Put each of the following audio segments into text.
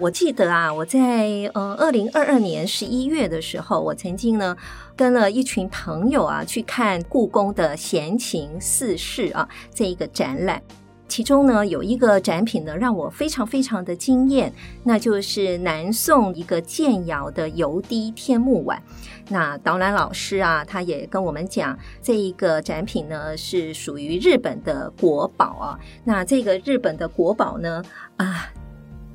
我记得啊，我在呃二零二二年十一月的时候，我曾经呢跟了一群朋友啊去看故宫的闲情四事啊这一个展览，其中呢有一个展品呢让我非常非常的惊艳，那就是南宋一个建窑的油滴天目碗。那导览老师啊，他也跟我们讲，这一个展品呢是属于日本的国宝啊。那这个日本的国宝呢啊。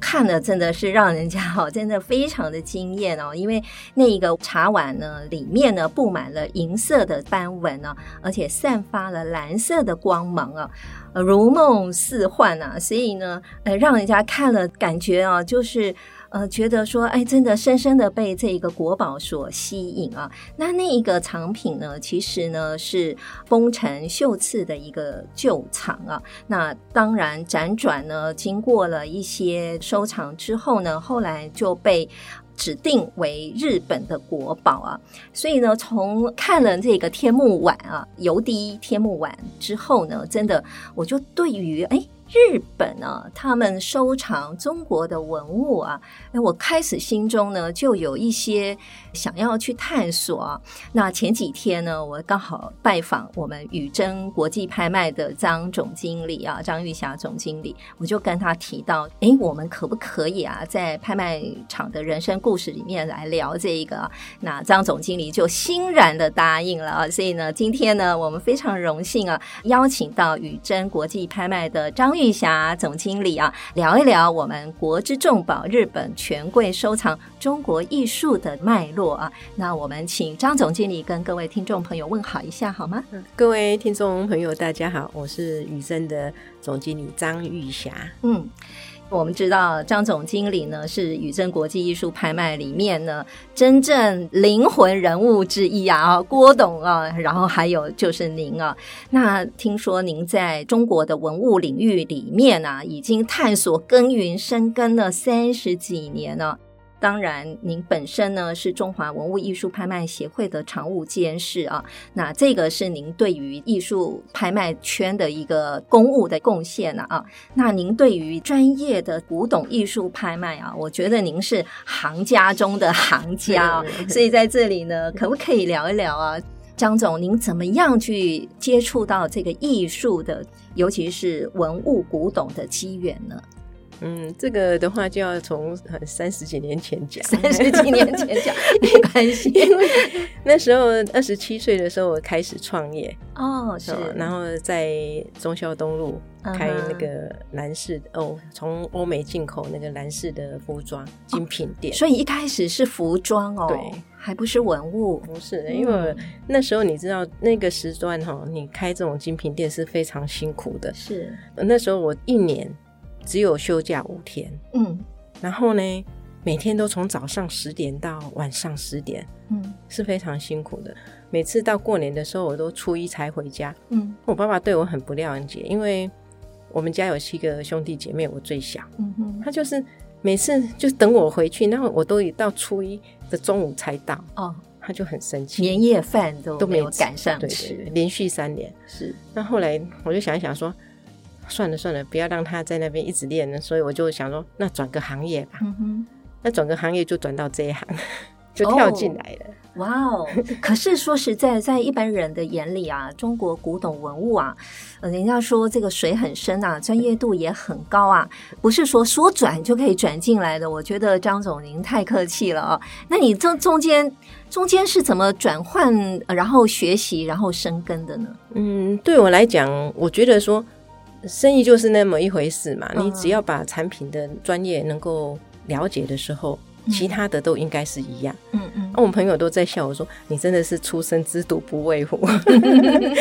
看的真的是让人家哈，真的非常的惊艳哦，因为那一个茶碗呢，里面呢布满了银色的斑纹呢，而且散发了蓝色的光芒啊，如梦似幻啊，所以呢，呃，让人家看了感觉啊，就是。呃，觉得说，哎，真的深深的被这个国宝所吸引啊。那那一个藏品呢，其实呢是丰臣秀次的一个旧藏啊。那当然辗转呢，经过了一些收藏之后呢，后来就被指定为日本的国宝啊。所以呢，从看了这个天目碗啊，油滴天目碗之后呢，真的我就对于哎。日本啊，他们收藏中国的文物啊，哎，我开始心中呢就有一些想要去探索啊。那前几天呢，我刚好拜访我们宇珍国际拍卖的张总经理啊，张玉霞总经理，我就跟他提到，哎，我们可不可以啊，在拍卖场的人生故事里面来聊这一个啊？那张总经理就欣然的答应了啊。所以呢，今天呢，我们非常荣幸啊，邀请到宇珍国际拍卖的张玉。玉霞总经理啊，聊一聊我们国之重宝日本权贵收藏中国艺术的脉络啊。那我们请张总经理跟各位听众朋友问好一下好吗？各位听众朋友，大家好，我是宇珍的总经理张玉霞。嗯。我们知道张总经理呢是宇珍国际艺术拍卖里面呢真正灵魂人物之一啊，郭董啊，然后还有就是您啊。那听说您在中国的文物领域里面呢，已经探索耕耘深耕了三十几年了。当然，您本身呢是中华文物艺术拍卖协会的常务监事啊，那这个是您对于艺术拍卖圈的一个公务的贡献了啊。那您对于专业的古董艺术拍卖啊，我觉得您是行家中的行家啊。所以在这里呢，可不可以聊一聊啊，张总，您怎么样去接触到这个艺术的，尤其是文物古董的机缘呢？嗯，这个的话就要从三十几年前讲，三十几年前讲 没关系，因为那时候二十七岁的时候我开始创业。哦，是，然后在中孝东路开那个男士、uh -huh. 哦，从欧美进口那个男士的服装精品店，哦，所以一开始是服装哦，对，还不是文物，不是，因为那时候你知道那个时段哈，你开这种精品店是非常辛苦的，是，那时候我一年。只有休假五天，嗯，然后呢，每天都从早上十点到晚上十点，嗯，是非常辛苦的。每次到过年的时候，我都初一才回家，嗯，我爸爸对我很不谅解，因为我们家有七个兄弟姐妹，我最小，嗯哼，他就是每次就等我回去，然后我都已到初一的中午才到，哦，他就很生气，年夜饭都都没有赶上吃，对对对，连续三年。是。那后来我就想一想说。算了算了，不要让他在那边一直练了。所以我就想说，那转个行业吧。嗯哼，那转个行业就转到这一行，就跳进来了。哇哦！可是说实在，在一般人的眼里啊，中国古董文物啊，人家说这个水很深啊，专业度也很高啊，不是说说转就可以转进来的。我觉得张总您太客气了啊。那你这中间中间是怎么转换，然后学习，然后生根的呢？嗯，对我来讲，我觉得说。生意就是那么一回事嘛，你只要把产品的专业能够了解的时候，嗯、其他的都应该是一样。嗯嗯，那、啊、我们朋友都在笑我说：“你真的是初生之犊不畏虎。”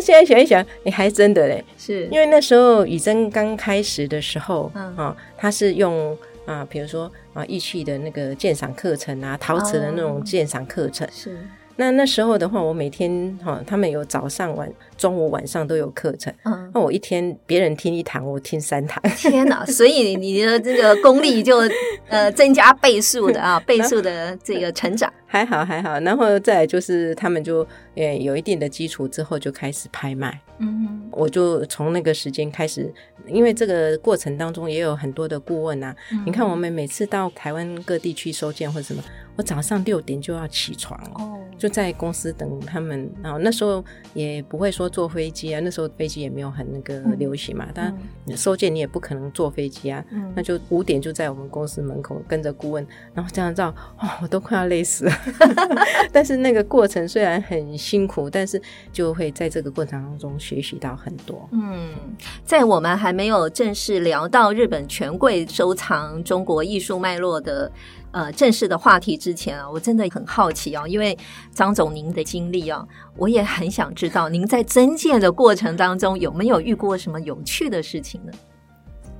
现在想一想，你还真的嘞，是因为那时候宇珍刚开始的时候，啊、嗯，他是用啊，比如说啊，义气的那个鉴赏课程啊，陶瓷的那种鉴赏课程。是。那那时候的话，我每天哈，他们有早上晚、中午、晚上都有课程。嗯，那我一天别人听一堂，我听三堂。天哪！所以你的这个功力就呃增加倍数的啊，倍数的这个成长。还好还好，然后再来就是他们就呃有一定的基础之后就开始拍卖。嗯，我就从那个时间开始，因为这个过程当中也有很多的顾问啊。嗯、你看我们每次到台湾各地去收件或者什么。我早上六点就要起床，oh. 就在公司等他们。然后那时候也不会说坐飞机啊，那时候飞机也没有很那个流行嘛。但收件你也不可能坐飞机啊，嗯、那就五点就在我们公司门口跟着顾问，然后这样照，哦，我都快要累死了。但是那个过程虽然很辛苦，但是就会在这个过程当中学习到很多。嗯，在我们还没有正式聊到日本权贵收藏中国艺术脉络的。呃，正式的话题之前啊，我真的很好奇哦，因为张总您的经历啊，我也很想知道您在增建的过程当中有没有遇过什么有趣的事情呢？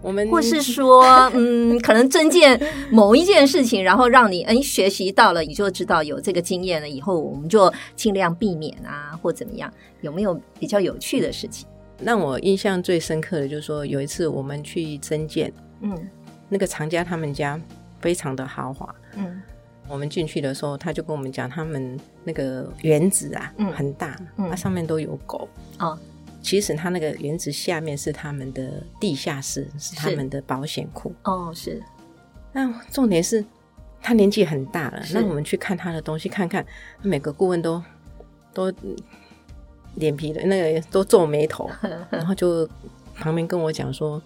我们或是说，嗯，可能增建某一件事情，然后让你哎学习到了，你就知道有这个经验了，以后我们就尽量避免啊，或怎么样？有没有比较有趣的事情？让我印象最深刻的就是说，有一次我们去增建，嗯，那个藏家他们家。非常的豪华，嗯，我们进去的时候，他就跟我们讲，他们那个园子啊，嗯，很大，嗯，它上面都有狗，哦，其实他那个原子下面是他们的地下室，是他们的保险库，哦，是。那重点是，他年纪很大了，那我们去看他的东西，看看每个顾问都都脸皮的那个都皱眉头，然后就旁边跟我讲说，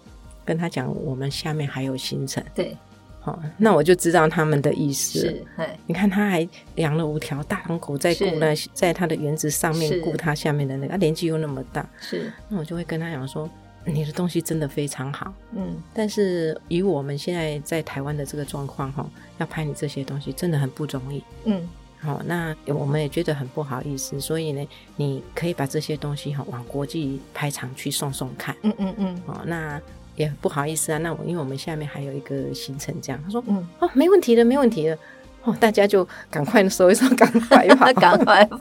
跟他讲我们下面还有行程，对。好，那我就知道他们的意思。是，你看他还养了五条大狼狗在顾那，在他的园子上面顾他下面的那个，他年纪又那么大。是，那我就会跟他讲说，你的东西真的非常好。嗯，但是以我们现在在台湾的这个状况哈，要拍你这些东西真的很不容易。嗯，好，那我们也觉得很不好意思，所以呢，你可以把这些东西哈往国际拍场去送送看。嗯嗯嗯，好，那。也不好意思啊，那我因为我们下面还有一个行程，这样。他说，嗯，哦，没问题的，没问题的，哦，大家就赶快收一收，赶快跑，赶快跑，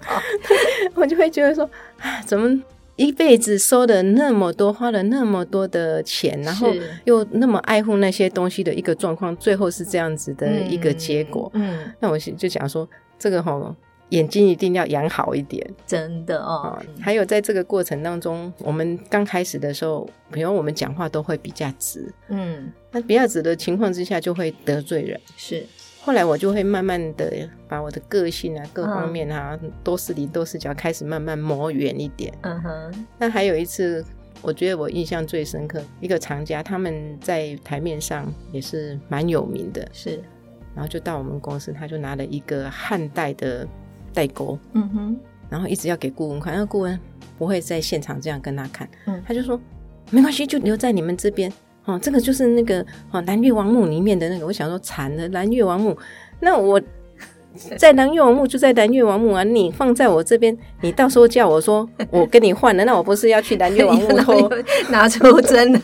我就会觉得说，啊，怎么一辈子收的那么多，花了那么多的钱，然后又那么爱护那些东西的一个状况，最后是这样子的一个结果，嗯，嗯，那我就讲说，这个哈。眼睛一定要养好一点，真的哦。还有在这个过程当中，我们刚开始的时候，比如我们讲话都会比较直，嗯，那比较直的情况之下就会得罪人。是，后来我就会慢慢的把我的个性啊，各方面啊，多是理多是角，开始慢慢磨圆一点。嗯哼。那还有一次，我觉得我印象最深刻，一个藏家他们在台面上也是蛮有名的，是，然后就到我们公司，他就拿了一个汉代的。代沟，嗯哼，然后一直要给顾问看，那顾问不会在现场这样跟他看，嗯，他就说没关系，就留在你们这边，哦，这个就是那个哦南越王墓里面的那个，我想说惨了，南越王墓，那我。在南越王墓就在南越王墓啊！你放在我这边，你到时候叫我说我跟你换了，那我不是要去南越王墓偷 拿出真的？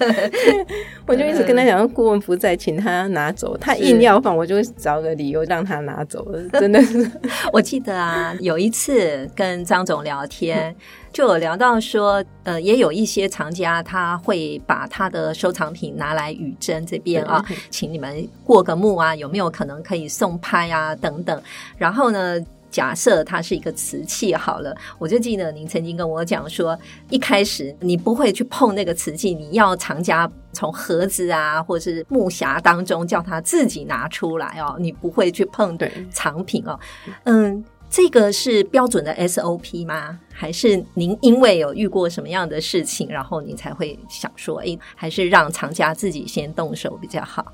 我就一直跟他讲，顾问不在，请他拿走。他硬要放，我就找个理由让他拿走。真的是，我记得啊，有一次跟张总聊天。就有聊到说，呃，也有一些藏家他会把他的收藏品拿来宇珍这边啊，请你们过个目啊，有没有可能可以送拍啊等等。然后呢，假设它是一个瓷器好了，我就记得您曾经跟我讲说，一开始你不会去碰那个瓷器，你要藏家从盒子啊或者是木匣当中叫他自己拿出来哦，你不会去碰藏品哦，嗯。这个是标准的 SOP 吗？还是您因为有遇过什么样的事情，然后你才会想说，哎，还是让藏家自己先动手比较好？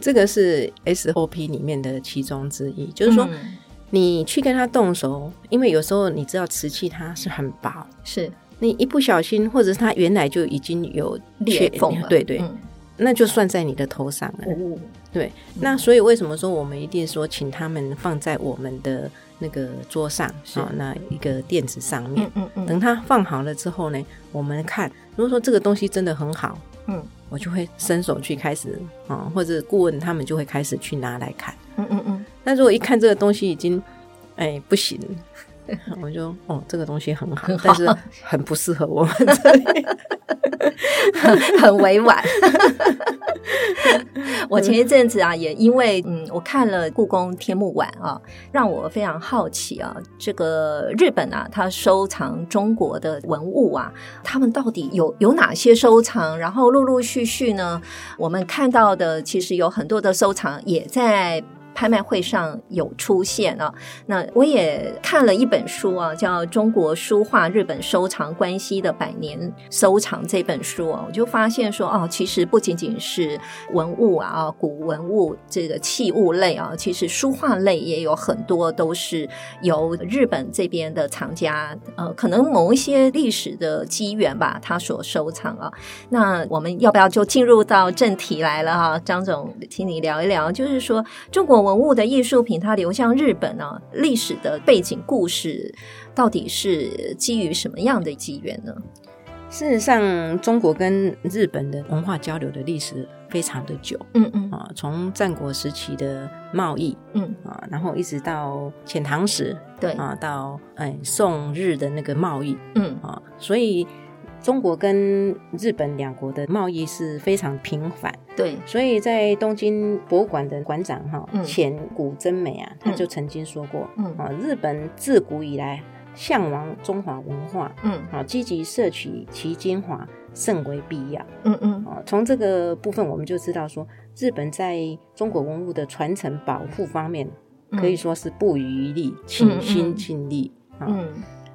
这个是 SOP 里面的其中之一，就是说，嗯、你去跟他动手，因为有时候你知道瓷器它是很薄，是你一不小心，或者是它原来就已经有裂缝了，对对。嗯那就算在你的头上了，哦、对。那所以为什么说我们一定说请他们放在我们的那个桌上啊那一个垫子上面，嗯嗯嗯、等他放好了之后呢，我们看，如果说这个东西真的很好，嗯，我就会伸手去开始啊、嗯，或者顾问他们就会开始去拿来看。嗯嗯嗯。那如果一看这个东西已经哎不行。我就哦，这个东西很好，但是很不适合我们这里，很委婉。我前一阵子啊，也因为嗯，我看了故宫天幕馆啊，让我非常好奇啊，这个日本啊，它收藏中国的文物啊，他们到底有有哪些收藏？然后陆陆续续呢，我们看到的其实有很多的收藏也在。拍卖会上有出现啊，那我也看了一本书啊，叫《中国书画日本收藏关系的百年收藏》这本书啊，我就发现说哦，其实不仅仅是文物啊，古文物这个器物类啊，其实书画类也有很多都是由日本这边的藏家，呃，可能某一些历史的机缘吧，他所收藏啊。那我们要不要就进入到正题来了哈？张总，请你聊一聊，就是说中国。文物的艺术品，它流向日本呢、啊，历史的背景故事到底是基于什么样的机缘呢？事实上，中国跟日本的文化交流的历史非常的久，嗯嗯啊，从战国时期的贸易，嗯啊，然后一直到遣唐使，对啊，到哎宋日的那个贸易，嗯啊，所以。中国跟日本两国的贸易是非常频繁，对，所以在东京博物馆的馆长哈前古真美啊，他就曾经说过，嗯。啊，日本自古以来向往中华文化，嗯。啊，积极摄取其精华甚为必要，嗯嗯。啊，从这个部分我们就知道说，日本在中国文物的传承保护方面可以说是不遗余力，尽心尽力啊。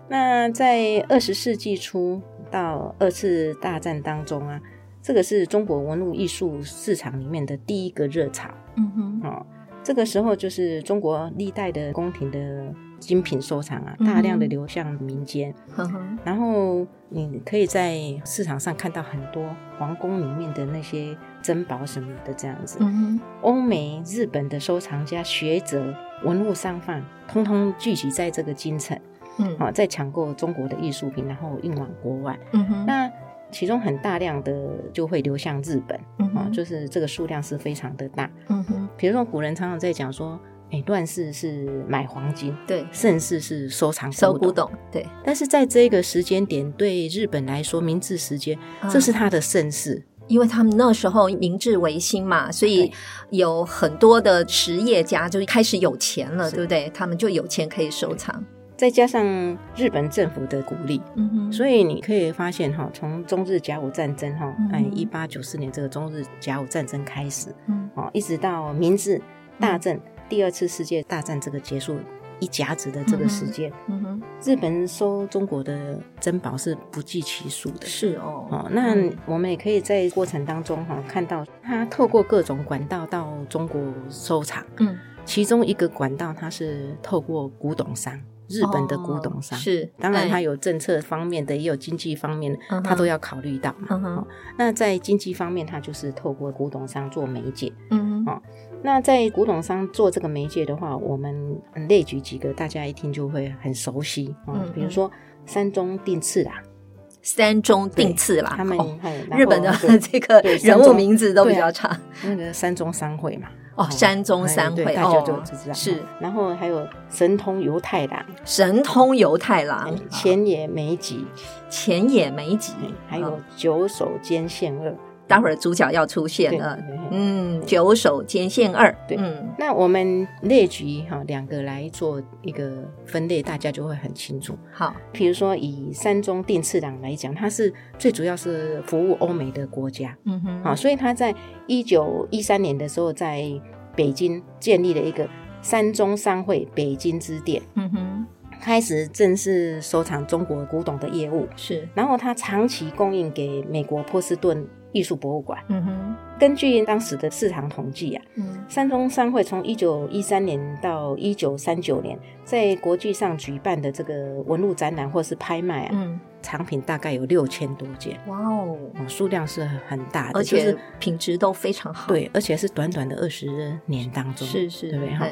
那在二十世纪初。到二次大战当中啊，这个是中国文物艺术市场里面的第一个热潮。嗯哼，哦，这个时候就是中国历代的宫廷的精品收藏啊，大量的流向民间。嗯哼，然后你可以在市场上看到很多皇宫里面的那些珍宝什么的这样子。嗯哼，欧美、日本的收藏家、学者、文物商贩，通通聚集在这个京城。嗯，啊，再抢购中国的艺术品，然后运往国外。嗯哼，那其中很大量的就会流向日本。嗯哼，就是这个数量是非常的大。嗯哼，比如说古人常常在讲说，哎，乱世是买黄金，对；盛世是收藏收古董，对。但是在这个时间点，对日本来说，明治时间，这是他的盛世，因为他们那时候明治维新嘛，所以有很多的实业家就开始有钱了，对不对？他们就有钱可以收藏。再加上日本政府的鼓励，嗯哼，所以你可以发现哈，从中日甲午战争哈，哎，一八九四年这个中日甲午战争开始，嗯，哦，一直到明治大正、嗯、第二次世界大战这个结束一甲子的这个时间，嗯。哼，日本收中国的珍宝是不计其数的，是哦，哦，那我们也可以在过程当中哈看到，他透过各种管道到中国收藏，嗯，其中一个管道它是透过古董商。日本的古董商、哦、是，当然它有政策方面的，也有经济方面的，它都要考虑到嘛。那在经济方面，它就是透过古董商做媒介。嗯哼，那在古董商做这个媒介的话，我们列举几个，大家一听就会很熟悉。嗯，比如说山中定次郎，山中定次啦，他们日本的 这个人物名字都比较长。那个山中商会嘛。哦，山中三会，大家就知道是。然后还有神通犹太郎，神通犹太郎，浅野美吉，浅野美吉，还有九手兼宪二。待会儿主角要出现了，嗯，九首兼线二，对，嗯，那我们列举哈两个来做一个分类，大家就会很清楚。好，比如说以山中定次郎来讲，它是最主要是服务欧美的国家，嗯哼，好，所以他在一九一三年的时候，在北京建立了一个山中商会北京支店，嗯哼，开始正式收藏中国古董的业务，是，然后他长期供应给美国波士顿。艺术博物馆。嗯哼，根据当时的市场统计啊，嗯，山中商会从一九一三年到一九三九年，在国际上举办的这个文物展览或是拍卖啊，嗯，藏品大概有六千多件。哇哦，数量是很大的，而且品质都非常好。对，而且是短短的二十年当中，是是，对不对？哈。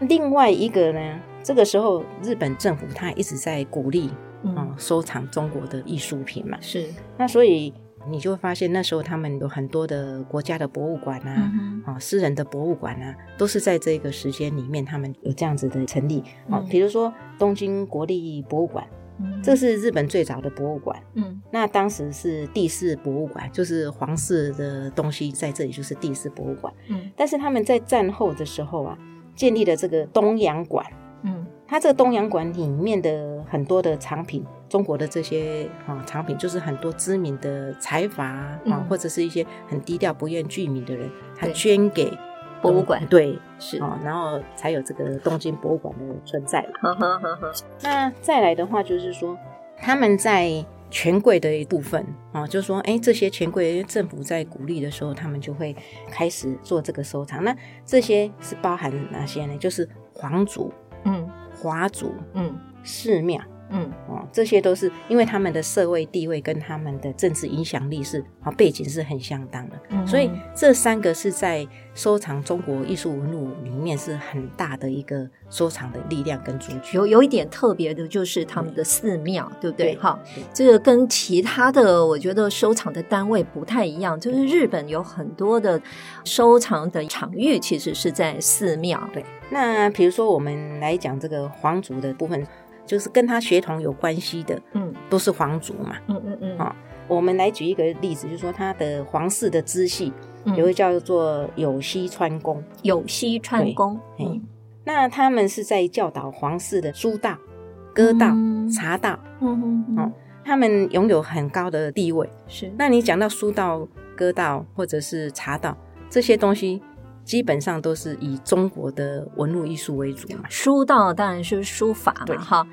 另外一个呢，这个时候日本政府他一直在鼓励啊，收藏中国的艺术品嘛。是，那所以。你就会发现那时候他们有很多的国家的博物馆啊，嗯、啊，私人的博物馆啊，都是在这个时间里面他们有这样子的成立。啊，比如说东京国立博物馆，嗯，这是日本最早的博物馆。嗯，那当时是第四博物馆，就是皇室的东西在这里就是第四博物馆。嗯，但是他们在战后的时候啊，建立了这个东洋馆。嗯。它这个东洋馆里面的很多的藏品，中国的这些啊藏品，就是很多知名的财阀啊，嗯、或者是一些很低调不愿具名的人，他捐给博物馆，对，是啊，然后才有这个东京博物馆的存在。呵呵呵呵。那再来的话，就是说他们在权贵的一部分啊，就是说，哎，这些权贵政府在鼓励的时候，他们就会开始做这个收藏。那这些是包含哪些呢？就是皇族，嗯。华族，嗯，寺庙，嗯，哦，这些都是因为他们的社会地位跟他们的政治影响力是啊背景是很相当的，嗯，所以这三个是在收藏中国艺术文物里面是很大的一个收藏的力量跟主群。有有一点特别的就是他们的寺庙，对，对不对？哈，这个跟其他的我觉得收藏的单位不太一样，就是日本有很多的收藏的场域其实是在寺庙，对。那比如说，我们来讲这个皇族的部分，就是跟他血统有关系的，嗯，都是皇族嘛，嗯嗯嗯。好，我们来举一个例子，就是说他的皇室的支系，有一个叫做有西川宫，有西川宫，嗯，那他们是在教导皇室的书道、歌道、茶道，嗯嗯，哦，他们拥有很高的地位。是，那你讲到书道、歌道或者是茶道这些东西。基本上都是以中国的文物艺术为主嘛。书道当然是书法嘛，哈。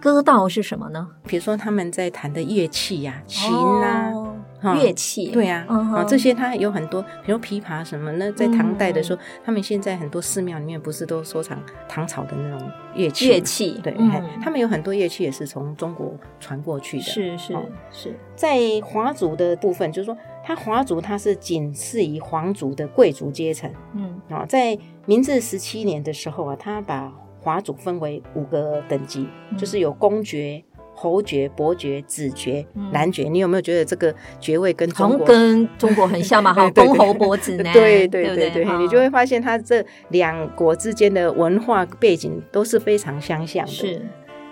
歌道是什么呢？比如说他们在弹的乐器呀、啊，琴啊，乐器。对呀，啊，这些它有很多，比如琵琶什么。那在唐代的时候，他们现在很多寺庙里面不是都收藏唐朝的那种乐器？乐器，对，他们有很多乐器也是从中国传过去的。是是是，在华族的部分，就是说。他华族，他是仅次于皇族的贵族阶层。嗯啊，在明治十七年的时候啊，他把华族分为五个等级，嗯、就是有公爵、侯爵、伯爵、子爵、男爵。你有没有觉得这个爵位跟中国跟中国很像嘛？哈，公侯伯子男。对对对对，对，对，你就会发现他这两国之间的文化背景都是非常相像的。是。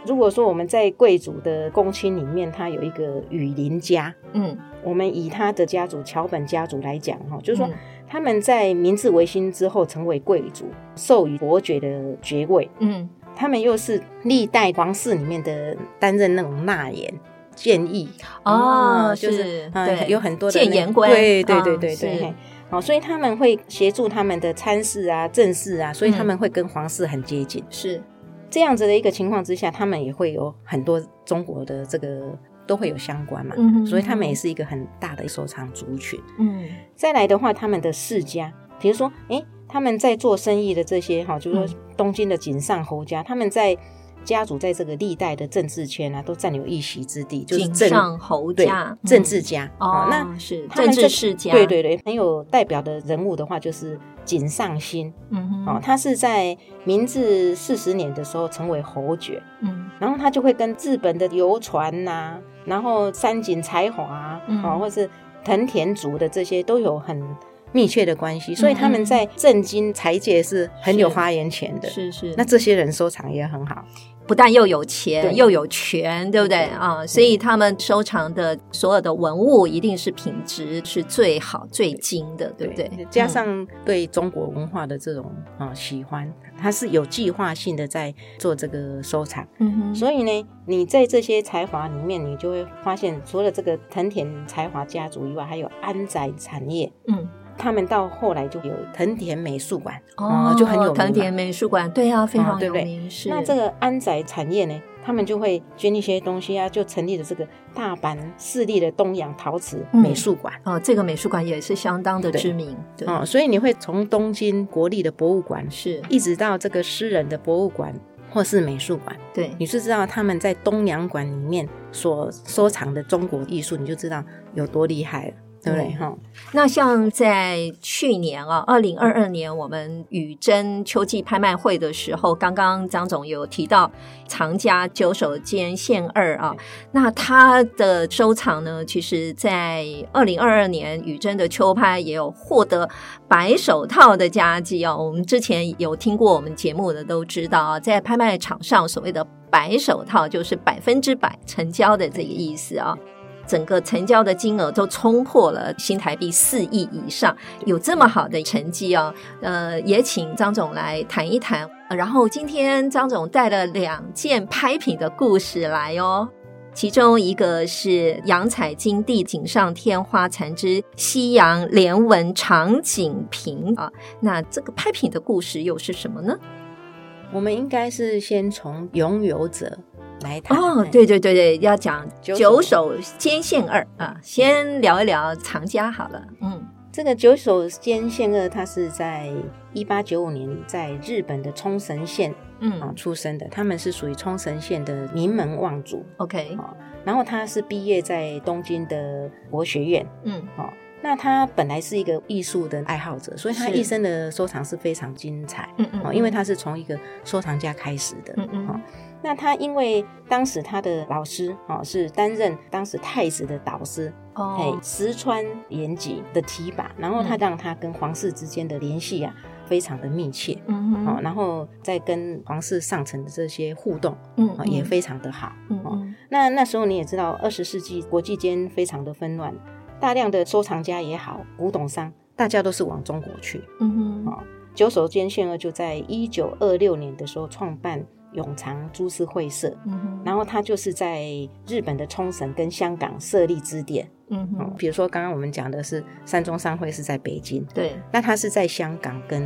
如果说我们在贵族的公卿里面，他有一个羽林家，嗯，我们以他的家族桥本家族来讲，哈，就是说他们在明治维新之后成为贵族，授予伯爵的爵位，嗯，他们又是历代皇室里面的担任那种纳言建议。哦，就是对，有很多的谏言官，对对对对对，好，所以他们会协助他们的参事啊、政事啊，所以他们会跟皇室很接近，是。这样子的一个情况之下，他们也会有很多中国的这个都会有相关嘛，嗯、所以他们也是一个很大的收藏族群。嗯，再来的话，他们的世家，比如说，诶，他们在做生意的这些哈，就是说东京的井上侯家，嗯、他们在家族在这个历代的政治圈啊，都占有一席之地，就是井上侯家。政治家。嗯、哦，那是政治世家，对对对，很有代表的人物的话，就是。井上新，嗯哼，哦，他是在明治四十年的时候成为侯爵，嗯，然后他就会跟日本的游船呐、啊，然后山井才华啊，嗯、哦，或是藤田族的这些都有很密切的关系，所以他们在政经财界是很有发言权的，是是，是，那这些人收藏也很好。不但又有钱又有权，对不对啊？所以他们收藏的所有的文物一定是品质是最好、最精的，对不对？对，加上对中国文化的这种啊喜欢，他是有计划性的在做这个收藏。嗯哼。所以呢，你在这些才华里面，你就会发现，除了这个藤田才华家族以外，还有安宅产业。嗯。他们到后来就有藤田美术馆哦，就很有名。藤田美术馆，对啊，非常有名。是那这个安宅产业呢，他们就会捐一些东西啊，就成立了这个大阪市立的东洋陶瓷美术馆。哦，这个美术馆也是相当的知名。哦，所以你会从东京国立的博物馆是，一直到这个私人的博物馆或是美术馆，对，你是知道他们在东洋馆里面所收藏的中国艺术，你就知道有多厉害了。对不对？哈、嗯，那像在去年啊，二零二二年我们宇珍秋季拍卖会的时候，刚刚张总有提到藏家九手兼线二啊，那他的收藏呢，其实，在二零二二年宇珍的秋拍也有获得白手套的佳绩哦。我们之前有听过我们节目的都知道啊，在拍卖场上所谓的白手套就是百分之百成交的这个意思啊。整个成交的金额都冲破了新台币四亿以上，有这么好的成绩哦。呃，也请张总来谈一谈。然后今天张总带了两件拍品的故事来哦，其中一个是洋彩金地锦上添花缠之西洋连纹长颈瓶啊。那这个拍品的故事又是什么呢？我们应该是先从拥有者。来谈哦，对对对对，要讲九首兼线二啊，先聊一聊藏家好了。嗯，这个九首兼线二，他是在一八九五年在日本的冲绳县嗯啊出生的，他们是属于冲绳县的名门望族。OK，然后他是毕业在东京的国学院。嗯，哦，那他本来是一个艺术的爱好者，所以他一生的收藏是非常精彩。嗯嗯，因为他是从一个收藏家开始的。嗯嗯。那他因为当时他的老师啊是担任当时太子的导师哦，哎石川延吉的提拔，然后他让他跟皇室之间的联系啊非常的密切，嗯嗯，然后再跟皇室上层的这些互动，嗯，也非常的好，嗯，那那时候你也知道，二十世纪国际间非常的纷乱，大量的收藏家也好，古董商，大家都是往中国去，嗯哼，九手兼线二就在一九二六年的时候创办。永藏株式会社，嗯哼，然后他就是在日本的冲绳跟香港设立支点，嗯哼，比如说刚刚我们讲的是三中商会是在北京，对，那他是在香港跟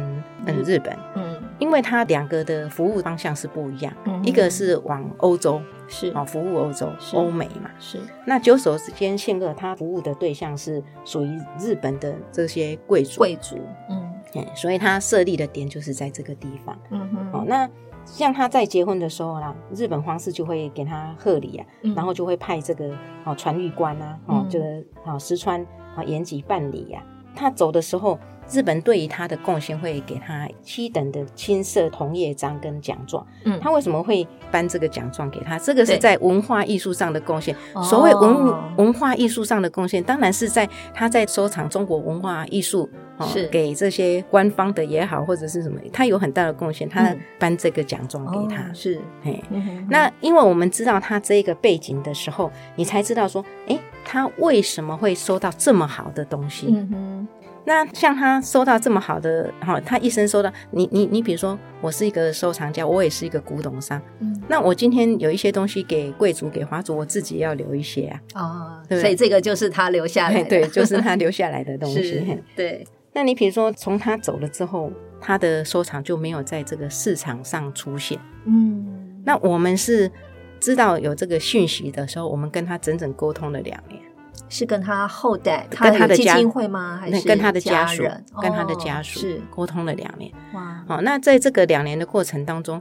嗯。日本，嗯，因为他两个的服务方向是不一样，嗯，一个是往欧洲，是。啊，服务欧洲、欧美嘛，是。那九手兼线二，他服务的对象是属于日本的这些贵族，贵族，嗯，所以他设立的点就是在这个地方，嗯哼，哦，那。像他在结婚的时候啦，日本皇室就会给他贺礼啊，嗯、然后就会派这个哦传諭官啊，哦、嗯、就是哦石川啊延吉办理呀、啊。他走的时候。日本对于他的贡献会给他七等的青色铜叶章跟奖状。嗯，他为什么会颁这个奖状给他？这个是在文化艺术上的贡献。所谓文、哦、文化艺术上的贡献，当然是在他在收藏中国文化艺术，哦，是给这些官方的也好，或者是什么，他有很大的贡献。他颁这个奖状给他，嗯、是嘿。那因为我们知道他这个背景的时候，你才知道说，哎，他为什么会收到这么好的东西？嗯哼。那像他收到这么好的，哈，他一生收到你你你，比如说我是一个收藏家，我也是一个古董商，嗯，那我今天有一些东西给贵族给华族，我自己要留一些啊，哦，对，所以这个就是他留下来的，对，就是他留下来的东西，是对。那你比如说从他走了之后，他的收藏就没有在这个市场上出现，嗯，那我们是知道有这个讯息的时候，我们跟他整整沟通了两年。是跟他后代，跟他的基金会吗？还是跟他的家属？跟他的家属是沟通了两年。哇，好，那在这个两年的过程当中，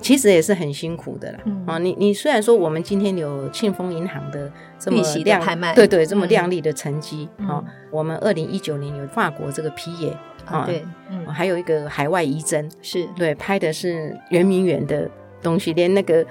其实也是很辛苦的啦。啊，你你虽然说我们今天有庆丰银行的这么亮拍卖，对对，这么亮丽的成绩啊，我们二零一九年有法国这个皮耶啊，对，还有一个海外遗珍，是。对，拍的是圆明园的东西，连那个。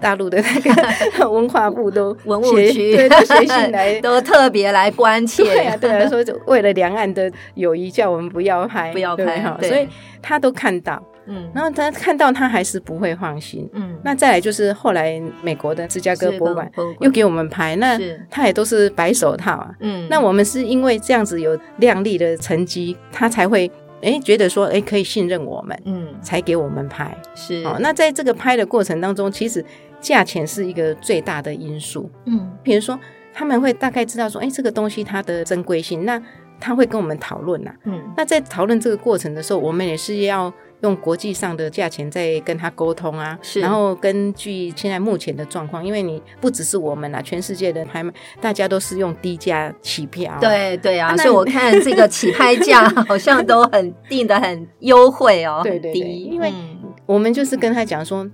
大陆的那个 文化部都文物局对都写信来，都特别来关切，对啊，对啊，说为了两岸的友谊，叫我们不要拍，不要拍哈，所以他都看到，嗯，然后他看到他还是不会放心，嗯，那再来就是后来美国的芝加哥博物馆又给我们拍，那他也都是白手套啊，嗯，那我们是因为这样子有亮丽的成绩，他才会。哎，觉得说哎可以信任我们，嗯，才给我们拍是。哦，那在这个拍的过程当中，其实价钱是一个最大的因素，嗯，比如说他们会大概知道说，哎，这个东西它的珍贵性，那他会跟我们讨论呐，嗯，那在讨论这个过程的时候，我们也是要。用国际上的价钱在跟他沟通啊，是，然后根据现在目前的状况，因为你不只是我们啦，全世界的拍卖，大家都是用低价起票。对对啊，所以我看这个起拍价 好像都很定的很优惠哦，对对对，因为我们就是跟他讲说，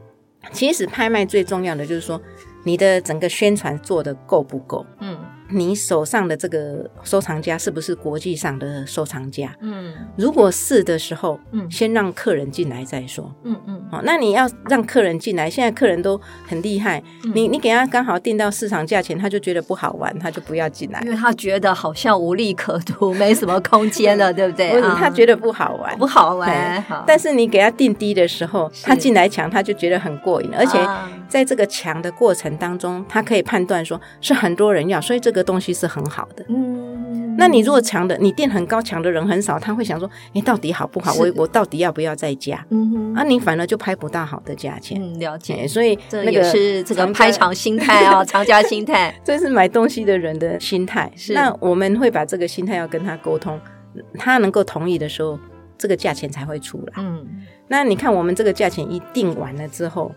其实拍卖最重要的就是说，你的整个宣传做的够不够？嗯。你手上的这个收藏家是不是国际上的收藏家？嗯，如果是的时候，嗯，先让客人进来再说。嗯嗯，好，那你要让客人进来，现在客人都很厉害，嗯、你你给他刚好定到市场价钱，他就觉得不好玩，他就不要进来，因为他觉得好像无利可图，没什么空间了，对不对？不，他觉得不好玩，不好玩。但是你给他定低的时候，他进来抢，他就觉得很过瘾，而且在这个强的过程当中，他可以判断说是很多人要，所以这个东西是很好的。嗯，那你如果强的你店很高，强的人很少，他会想说，哎，到底好不好？我我到底要不要再加？嗯哼，啊，你反而就拍不到好的价钱。嗯，了解。所以那个是这个拍场心态啊，藏家心态，这是买东西的人的心态。是，那我们会把这个心态要跟他沟通，他能够同意的时候，这个价钱才会出来。嗯，那你看我们这个价钱一定完了之后，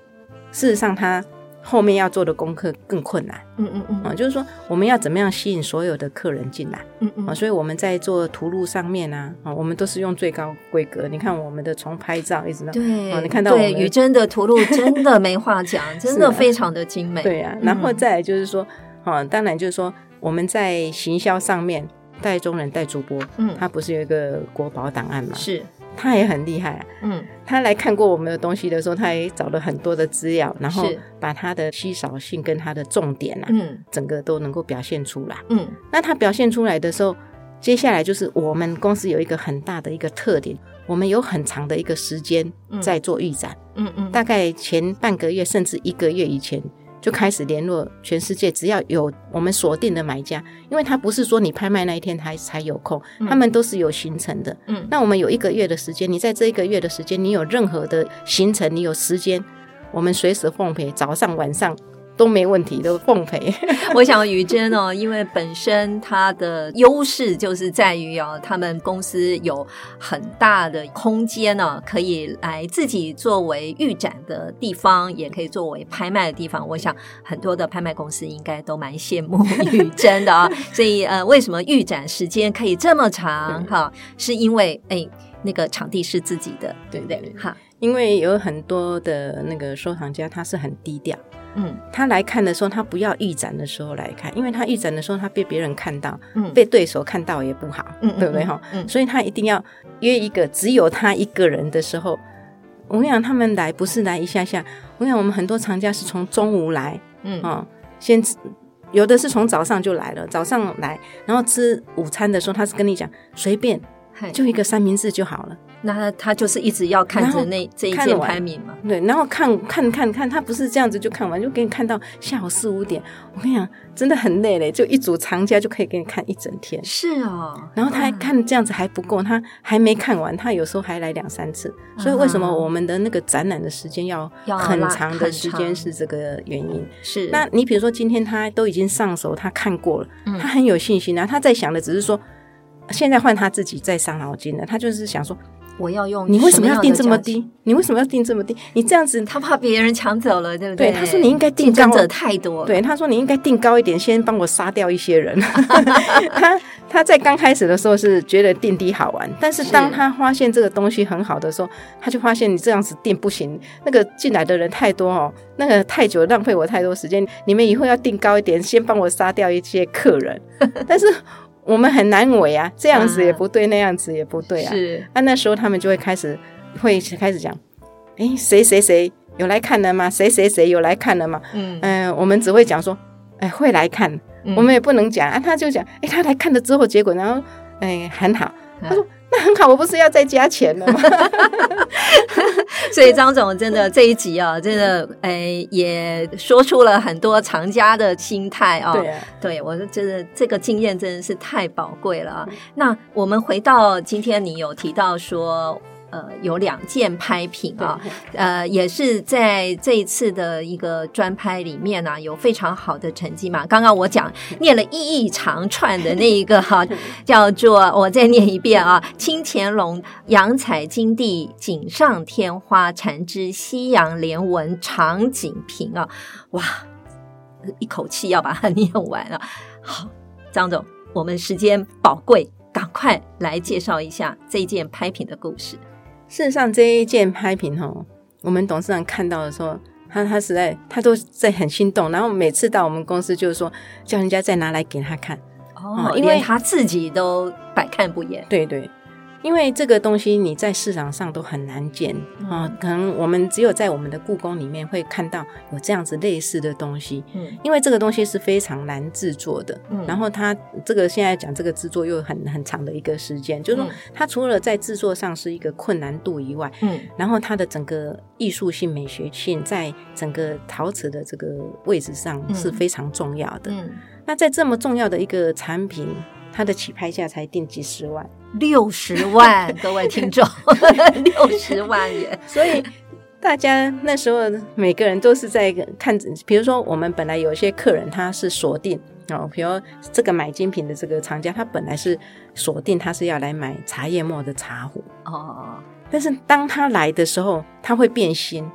事实上他。后面要做的功课更困难，嗯嗯嗯，啊，就是说我们要怎么样吸引所有的客人进来，嗯嗯，啊，所以我们在做图录上面啊，啊，我们都是用最高规格。你看我们的从拍照一直到，对，啊，你看到对，语祯的图录真的没话讲，真的非常的精美。对啊，然后再来就是说，啊，当然就是说我们在行销上面，戴宗仁戴主播，嗯，他不是有一个国宝档案吗？是。他也很厉害啊，嗯，他来看过我们的东西的时候，他也找了很多的资料，然后把他的稀少性跟他的重点啊，嗯，整个都能够表现出来，嗯，那他表现出来的时候，接下来就是我们公司有一个很大的一个特点，我们有很长的一个时间在做预展，嗯嗯，大概前半个月甚至一个月以前。就开始联络全世界，只要有我们锁定的买家，因为他不是说你拍卖那一天他才有空，嗯、他们都是有行程的。嗯，那我们有一个月的时间，你在这一个月的时间，你有任何的行程，你有时间，我们随时奉陪，早上晚上。都没问题，都奉陪。我想语祯哦，因为本身它的优势就是在于哦，他们公司有很大的空间呢，可以来自己作为预展的地方，也可以作为拍卖的地方。我想很多的拍卖公司应该都蛮羡慕语祯的啊。所以呃，为什么预展时间可以这么长？哈，是因为哎，那个场地是自己的，对不对？哈，因为有很多的那个收藏家，他是很低调。嗯，他来看的时候，他不要预展的时候来看，因为他预展的时候，他被别人看到，嗯，被对手看到也不好，嗯，对不对哈？嗯，所以他一定要约一个只有他一个人的时候。我跟你讲，他们来不是来一下下，我跟你讲，我们很多藏家是从中午来，嗯啊，先有的是从早上就来了，早上来，然后吃午餐的时候，他是跟你讲随便，就一个三明治就好了。那他他就是一直要看着那这一件拍品嘛？对，然后看看看看，他不是这样子就看完，就给你看到下午四五点。我跟你讲，真的很累嘞，就一组长家就可以给你看一整天。是哦，然后他还看这样子还不够，他还没看完，他有时候还来两三次。所以为什么我们的那个展览的时间要很长的时间是这个原因？是。那你比如说今天他都已经上手，他看过了，他很有信心啊。他在想的只是说，现在换他自己在伤脑筋了。他就是想说。我要用你为什么要定这么低？你为什么要定这么低？你这样子，他怕别人抢走了，对不对？对，他说你应该定高，者太多。对，他说你应该定高一点，先帮我杀掉一些人。他他在刚开始的时候是觉得定低好玩，但是当他发现这个东西很好的时候，他就发现你这样子定不行，那个进来的人太多哦，那个太久浪费我太多时间。你们以后要定高一点，先帮我杀掉一些客人。但是。我们很难为啊，这样子也不对，啊、那样子也不对啊。是，啊，那时候他们就会开始会开始讲，哎，谁谁谁有来看了吗？谁谁谁有来看了吗？嗯嗯、呃，我们只会讲说，哎，会来看，嗯、我们也不能讲啊。他就讲，哎，他来看了之后，结果然后，哎，很好。他说。那很好，我不是要再加钱了吗？所以张总真的这一集啊，真的诶、欸、也说出了很多藏家的心态啊。对啊，对我就觉得这个经验真的是太宝贵了。嗯、那我们回到今天，你有提到说。呃，有两件拍品啊，呃，也是在这一次的一个专拍里面呢、啊，有非常好的成绩嘛。刚刚我讲念了一长串的那一个哈、啊，叫做我再念一遍啊，清乾隆洋彩金地锦上添花缠枝西洋莲纹长锦屏啊，哇，一口气要把它念完了。好，张总，我们时间宝贵，赶快来介绍一下这件拍品的故事。事实上，这一件拍品哦，我们董事长看到的时候，他他实在他都在很心动，然后每次到我们公司就是说叫人家再拿来给他看哦，因为他自己都百看不厌。对对。因为这个东西你在市场上都很难见啊，可能我们只有在我们的故宫里面会看到有这样子类似的东西。嗯，因为这个东西是非常难制作的。嗯，然后它这个现在讲这个制作又很很长的一个时间，就是说它除了在制作上是一个困难度以外，嗯，然后它的整个艺术性、美学性在整个陶瓷的这个位置上是非常重要的。嗯，那在这么重要的一个产品，它的起拍价才定几十万。六十万，各位听众，六十万元。所以大家那时候每个人都是在看，比如说我们本来有一些客人他是锁定哦，比如这个买精品的这个厂家，他本来是锁定他是要来买茶叶末的茶壶哦，但是当他来的时候，他会变心。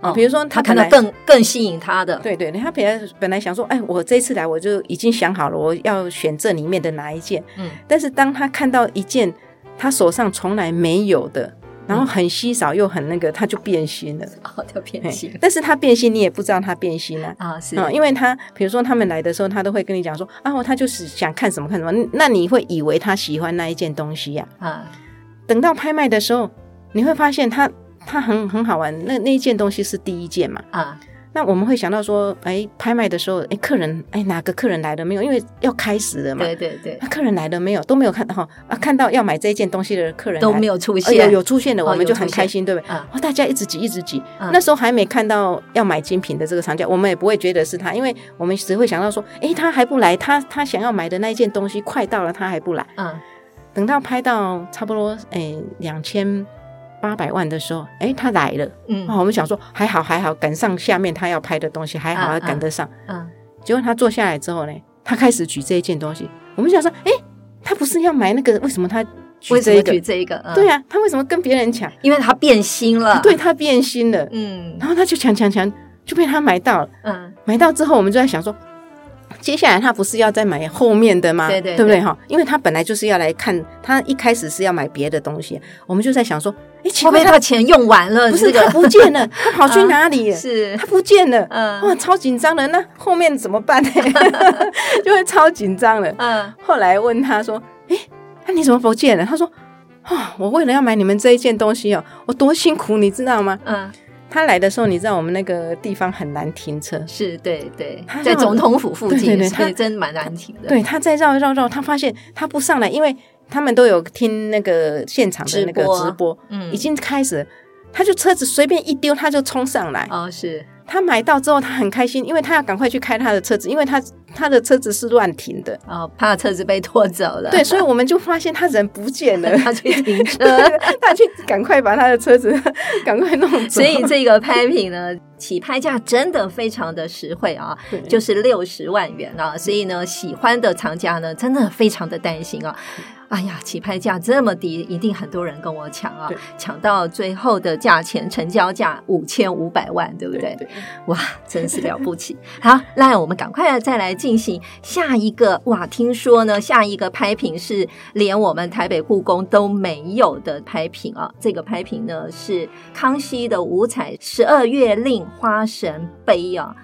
哦，比如说他可能更更吸引他的，对对，他本来本来想说，哎，我这次来我就已经想好了，我要选这里面的哪一件。嗯，但是当他看到一件他手上从来没有的，然后很稀少又很那个，他就变心了。哦，他变心。但是他变心，你也不知道他变心了啊，是啊，因为他比如说他们来的时候，他都会跟你讲说，啊，他就是想看什么看什么，那你会以为他喜欢那一件东西呀？啊，等到拍卖的时候，你会发现他。它很很好玩，那那一件东西是第一件嘛？啊，那我们会想到说，哎，拍卖的时候，哎，客人，哎，哪个客人来了没有？因为要开始了嘛。对对对。那客人来了没有？都没有看到哈啊，看到要买这件东西的客人都没有出现，有有出现的，我们就很开心，对不对？啊，大家一直挤一直挤。那时候还没看到要买精品的这个厂家，我们也不会觉得是他，因为我们只会想到说，哎，他还不来，他他想要买的那一件东西快到了，他还不来。嗯。等到拍到差不多，哎，两千。八百万的时候，哎，他来了。嗯，我们想说还好还好，赶上下面他要拍的东西，还好他赶得上。嗯，结果他坐下来之后呢，他开始举这一件东西。我们想说，哎，他不是要买那个？为什么他举这个？举这一个？对啊，他为什么跟别人抢？因为他变心了。对，他变心了。嗯，然后他就抢抢抢，就被他买到了。嗯，买到之后，我们就在想说。接下来他不是要再买后面的吗？对对，对，对不对哈？因为他本来就是要来看，他一开始是要买别的东西。我们就在想说，哎，奇怪，他钱用完了，不是他不见了，他跑去哪里？是他不见了，嗯，哇，超紧张的。那后面怎么办呢？就会超紧张了。嗯，后来问他说，哎，那你怎么不见了？他说，啊，我为了要买你们这一件东西哦，我多辛苦，你知道吗？嗯。他来的时候，你知道我们那个地方很难停车，是对对，在总统府附近，对对对，所以真蛮难停的。对，他再绕绕绕，他发现他不上来，因为他们都有听那个现场的那个直播，嗯，已经开始，他就车子随便一丢，他就冲上来。哦，是。他买到之后，他很开心，因为他要赶快去开他的车子，因为他他的车子是乱停的，哦，怕车子被拖走了。对，所以我们就发现他人不见了，他去停车，他去赶快把他的车子 赶快弄走。所以这个拍品呢，起拍价真的非常的实惠啊，就是六十万元啊，所以呢，喜欢的藏家呢，真的非常的担心啊。哎呀，起拍价这么低，一定很多人跟我抢啊！对抢到最后的价钱，成交价五千五百万，对不对？对对哇，真是了不起！好，那我们赶快再来进行下一个。哇，听说呢，下一个拍品是连我们台北故宫都没有的拍品啊！这个拍品呢是康熙的五彩十二月令花神杯啊，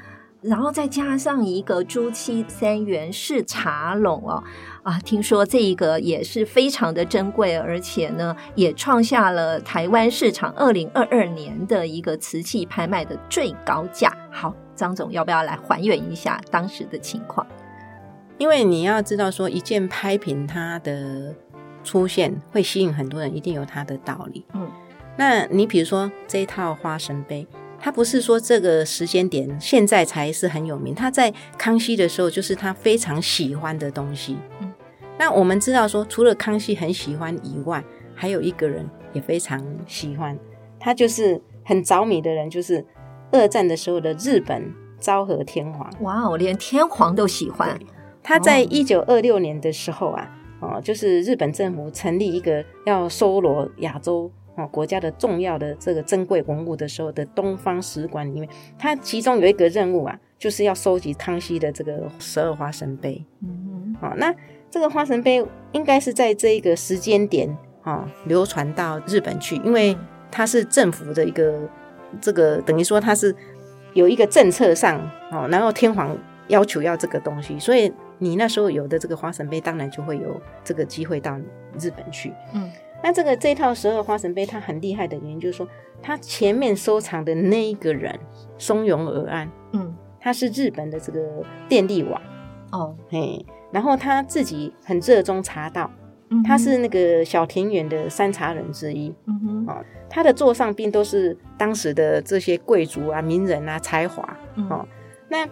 然后再加上一个朱漆三元式茶笼哦。啊，听说这一个也是非常的珍贵，而且呢，也创下了台湾市场二零二二年的一个瓷器拍卖的最高价。好，张总要不要来还原一下当时的情况？因为你要知道，说一件拍品它的出现会吸引很多人，一定有它的道理。嗯，那你比如说这一套花神杯。它不是说这个时间点现在才是很有名，它在康熙的时候就是他非常喜欢的东西。嗯，那我们知道说，除了康熙很喜欢以外，还有一个人也非常喜欢，他就是很着迷的人，就是二战的时候的日本昭和天皇。哇，哦连天皇都喜欢。他在一九二六年的时候啊，哦，就是日本政府成立一个要搜罗亚洲。哦，国家的重要的这个珍贵文物的时候的东方使馆里面，他其中有一个任务啊，就是要收集康熙的这个十二花神杯。嗯嗯，哦，那这个花神杯应该是在这一个时间点啊、哦，流传到日本去，因为它是政府的一个这个等于说它是有一个政策上哦，然后天皇要求要这个东西，所以你那时候有的这个花神杯，当然就会有这个机会到日本去。嗯，那这个这套十二花神杯，它很厉害的原因就是说，它前面收藏的那一个人松永尔安，嗯，他是日本的这个电力王哦，嘿，然后他自己很热衷茶道。他是那个小田园的三茶人之一，嗯哼，哦，他的座上宾都是当时的这些贵族啊、名人啊、才华，哦，那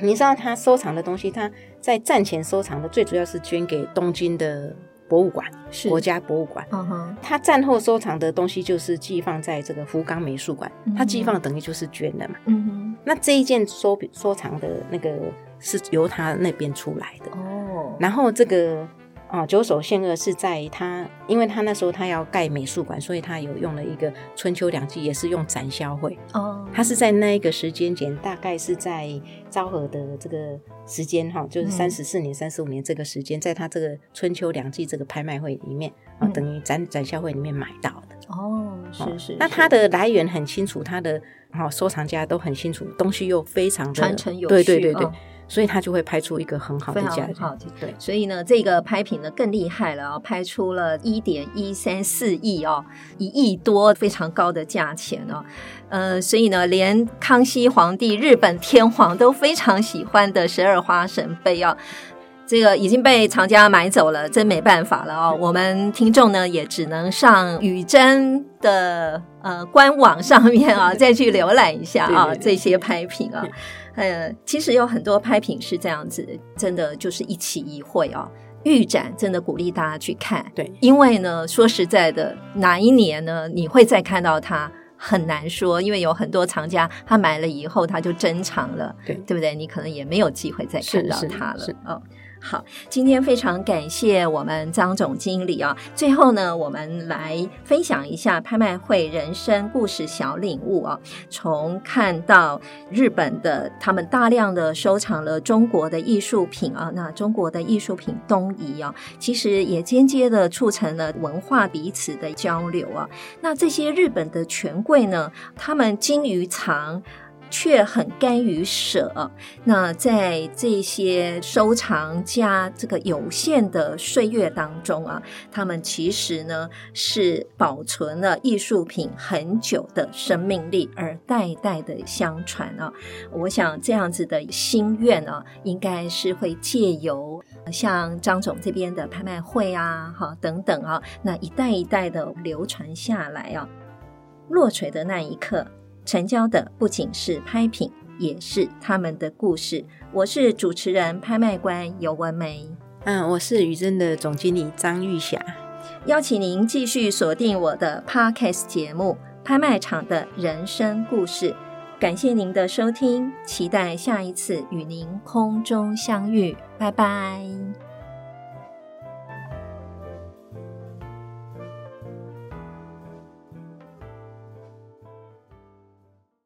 你知道他收藏的东西，他在战前收藏的最主要是捐给东京的博物馆，是。国家博物馆，嗯哼，他战后收藏的东西就是寄放在这个福冈美术馆，他寄放等于就是捐的嘛，嗯哼，那这一件收收藏的那个是由他那边出来的，哦，然后这个。哦，久守宪二是在他，因为他那时候他要盖美术馆，所以他有用了一个春秋两季，也是用展销会。哦，他是在那一个时间点，大概是在昭和的这个时间哈，就是三十四年、三十五年这个时间，在他这个春秋两季这个拍卖会里面啊，嗯、等于展展销会里面买到的。哦，是是，是。那它的来源很清楚，它的好收藏家都很清楚，东西又非常的传承有序。对对对对。哦所以他就会拍出一个很好的价钱，好，对。所以呢，这个拍品呢更厉害了哦，拍出了一点一三四亿哦，一亿多，非常高的价钱哦。呃，所以呢，连康熙皇帝、日本天皇都非常喜欢的十二花神杯哦，这个已经被藏家买走了，真没办法了哦。我们听众呢也只能上宇珍的呃官网上面 啊，再去浏览一下啊这些拍品啊。呃，其实有很多拍品是这样子，真的就是一期一会哦。预展真的鼓励大家去看，对，因为呢，说实在的，哪一年呢你会再看到它很难说，因为有很多藏家他买了以后他就珍藏了，对，对不对？你可能也没有机会再看到它了，哦。好，今天非常感谢我们张总经理啊！最后呢，我们来分享一下拍卖会人生故事小领悟啊。从看到日本的他们大量的收藏了中国的艺术品啊，那中国的艺术品东移啊，其实也间接的促成了文化彼此的交流啊。那这些日本的权贵呢，他们精于藏。却很甘于舍。那在这些收藏家这个有限的岁月当中啊，他们其实呢是保存了艺术品很久的生命力，而代代的相传啊。我想这样子的心愿啊，应该是会借由像张总这边的拍卖会啊，哈等等啊，那一代一代的流传下来啊，落锤的那一刻。成交的不仅是拍品，也是他们的故事。我是主持人、拍卖官尤文梅。嗯，我是宇珍的总经理张玉霞。邀请您继续锁定我的 Podcast 节目《拍卖场的人生故事》。感谢您的收听，期待下一次与您空中相遇。拜拜。